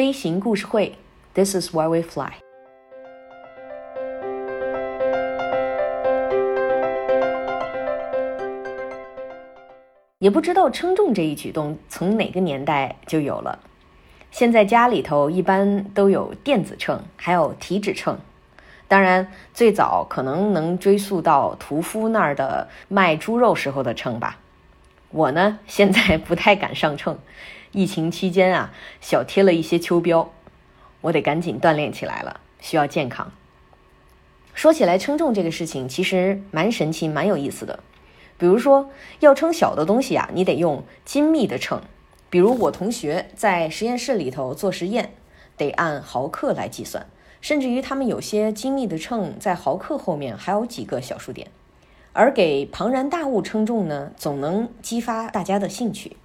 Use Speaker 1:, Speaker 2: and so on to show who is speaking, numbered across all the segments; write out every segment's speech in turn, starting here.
Speaker 1: 飞行故事会，This is why we fly。也不知道称重这一举动从哪个年代就有了。现在家里头一般都有电子秤，还有体脂秤。当然，最早可能能追溯到屠夫那儿的卖猪肉时候的秤吧。我呢，现在不太敢上秤。疫情期间啊，小贴了一些秋膘，我得赶紧锻炼起来了，需要健康。说起来，称重这个事情其实蛮神奇、蛮有意思的。比如说，要称小的东西啊，你得用精密的秤。比如我同学在实验室里头做实验，得按毫克来计算，甚至于他们有些精密的秤在毫克后面还有几个小数点。而给庞然大物称重呢，总能激发大家的兴趣。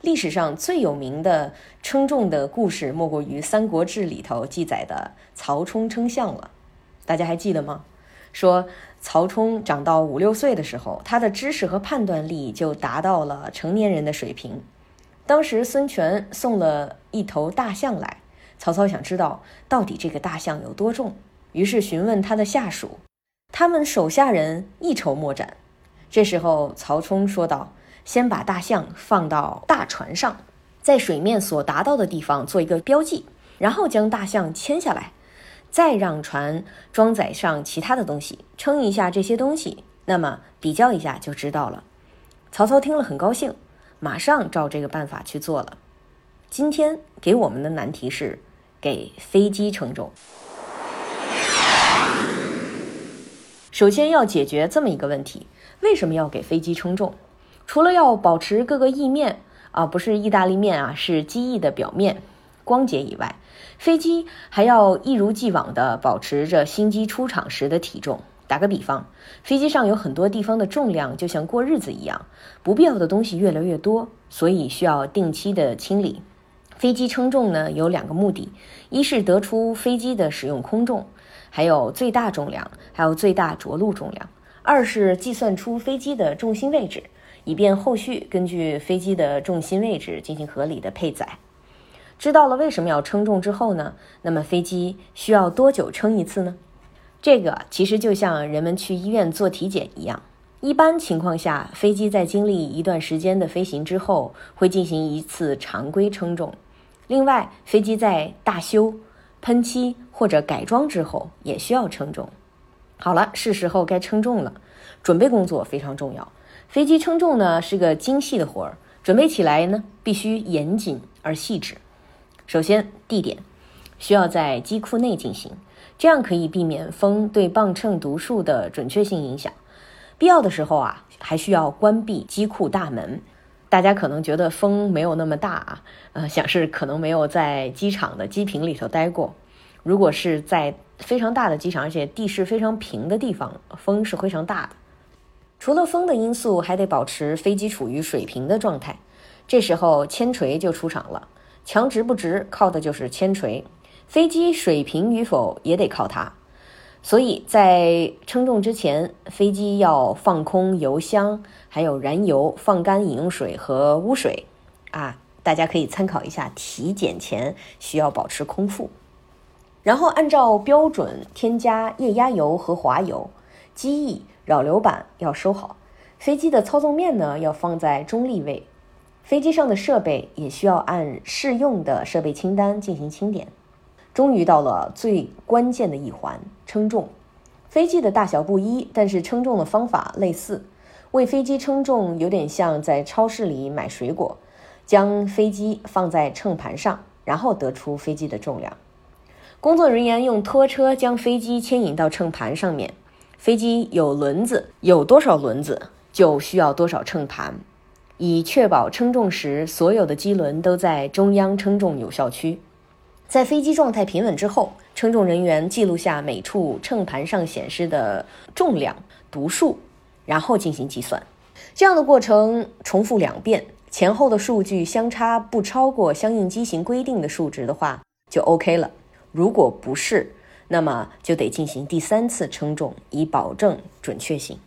Speaker 1: 历史上最有名的称重的故事，莫过于《三国志》里头记载的曹冲称象了。大家还记得吗？说曹冲长到五六岁的时候，他的知识和判断力就达到了成年人的水平。当时孙权送了一头大象来，曹操想知道到底这个大象有多重，于是询问他的下属，他们手下人一筹莫展。这时候曹冲说道：“先把大象放到大船上，在水面所达到的地方做一个标记，然后将大象牵下来。”再让船装载上其他的东西，称一下这些东西，那么比较一下就知道了。曹操听了很高兴，马上照这个办法去做了。今天给我们的难题是给飞机称重。首先要解决这么一个问题：为什么要给飞机称重？除了要保持各个翼面啊，不是意大利面啊，是机翼的表面。光洁以外，飞机还要一如既往地保持着新机出厂时的体重。打个比方，飞机上有很多地方的重量就像过日子一样，不必要的东西越来越多，所以需要定期的清理。飞机称重呢有两个目的：一是得出飞机的使用空重，还有最大重量，还有最大着陆重量；二是计算出飞机的重心位置，以便后续根据飞机的重心位置进行合理的配载。知道了为什么要称重之后呢？那么飞机需要多久称一次呢？这个其实就像人们去医院做体检一样。一般情况下，飞机在经历一段时间的飞行之后，会进行一次常规称重。另外，飞机在大修、喷漆或者改装之后，也需要称重。好了，是时候该称重了。准备工作非常重要。飞机称重呢是个精细的活儿，准备起来呢必须严谨而细致。首先，地点需要在机库内进行，这样可以避免风对磅秤读数的准确性影响。必要的时候啊，还需要关闭机库大门。大家可能觉得风没有那么大啊，呃，想是可能没有在机场的机坪里头待过。如果是在非常大的机场，而且地势非常平的地方，风是非常大的。除了风的因素，还得保持飞机处于水平的状态。这时候铅锤就出场了。墙直不直，靠的就是铅锤；飞机水平与否也得靠它。所以在称重之前，飞机要放空油箱，还有燃油，放干饮用水和污水。啊，大家可以参考一下，体检前需要保持空腹。然后按照标准添加液压油和滑油，机翼、扰流板要收好。飞机的操纵面呢，要放在中立位。飞机上的设备也需要按适用的设备清单进行清点。终于到了最关键的一环——称重。飞机的大小不一，但是称重的方法类似。为飞机称重有点像在超市里买水果，将飞机放在秤盘上，然后得出飞机的重量。工作人员用拖车将飞机牵引到秤盘上面。飞机有轮子，有多少轮子就需要多少秤盘。以确保称重时所有的机轮都在中央称重有效区。在飞机状态平稳之后，称重人员记录下每处秤盘上显示的重量读数，然后进行计算。这样的过程重复两遍，前后的数据相差不超过相应机型规定的数值的话，就 OK 了。如果不是，那么就得进行第三次称重，以保证准确性。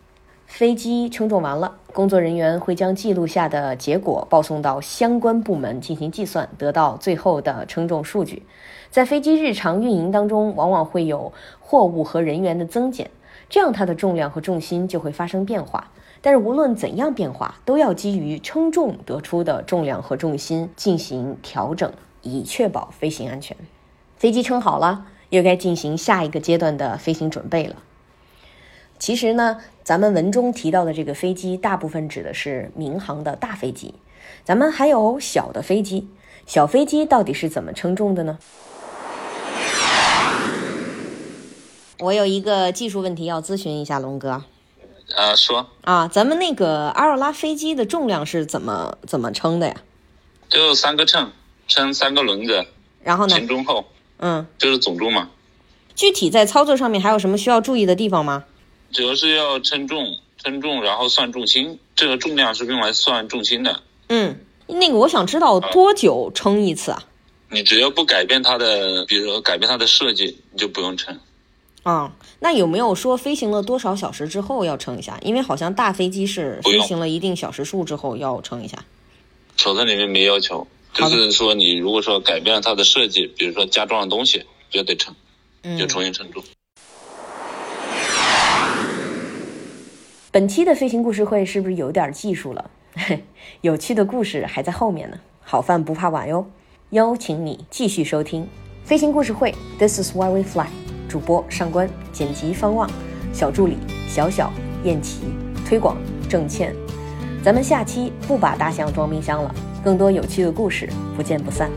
Speaker 1: 飞机称重完了，工作人员会将记录下的结果报送到相关部门进行计算，得到最后的称重数据。在飞机日常运营当中，往往会有货物和人员的增减，这样它的重量和重心就会发生变化。但是无论怎样变化，都要基于称重得出的重量和重心进行调整，以确保飞行安全。飞机称好了，又该进行下一个阶段的飞行准备了。其实呢，咱们文中提到的这个飞机，大部分指的是民航的大飞机。咱们还有小的飞机，小飞机到底是怎么称重的呢？我有一个技术问题要咨询一下龙哥。
Speaker 2: 啊，说
Speaker 1: 啊，咱们那个阿尔拉飞机的重量是怎么怎么称的呀？
Speaker 2: 就三个秤，称三个轮子，
Speaker 1: 然后呢？
Speaker 2: 前中后，
Speaker 1: 嗯，
Speaker 2: 就是总重嘛。
Speaker 1: 具体在操作上面还有什么需要注意的地方吗？
Speaker 2: 主要是要称重，称重然后算重心，这个重量是用来算重心的。
Speaker 1: 嗯，那个我想知道多久称一次啊？
Speaker 2: 你只要不改变它的，比如说改变它的设计，你就不用称。
Speaker 1: 啊，那有没有说飞行了多少小时之后要称一下？因为好像大飞机是飞行了一定小时数之后要称一下。
Speaker 2: 手册里面没要求，就是说你如果说改变了它的设计，比如说加装了东西，就得称，就重新称重。
Speaker 1: 本期的飞行故事会是不是有点技术了？有趣的故事还在后面呢，好饭不怕晚哟。邀请你继续收听飞行故事会，This is why we fly。主播上官，剪辑方望，小助理小小燕琪，推广郑倩，咱们下期不把大象装冰箱了，更多有趣的故事，不见不散。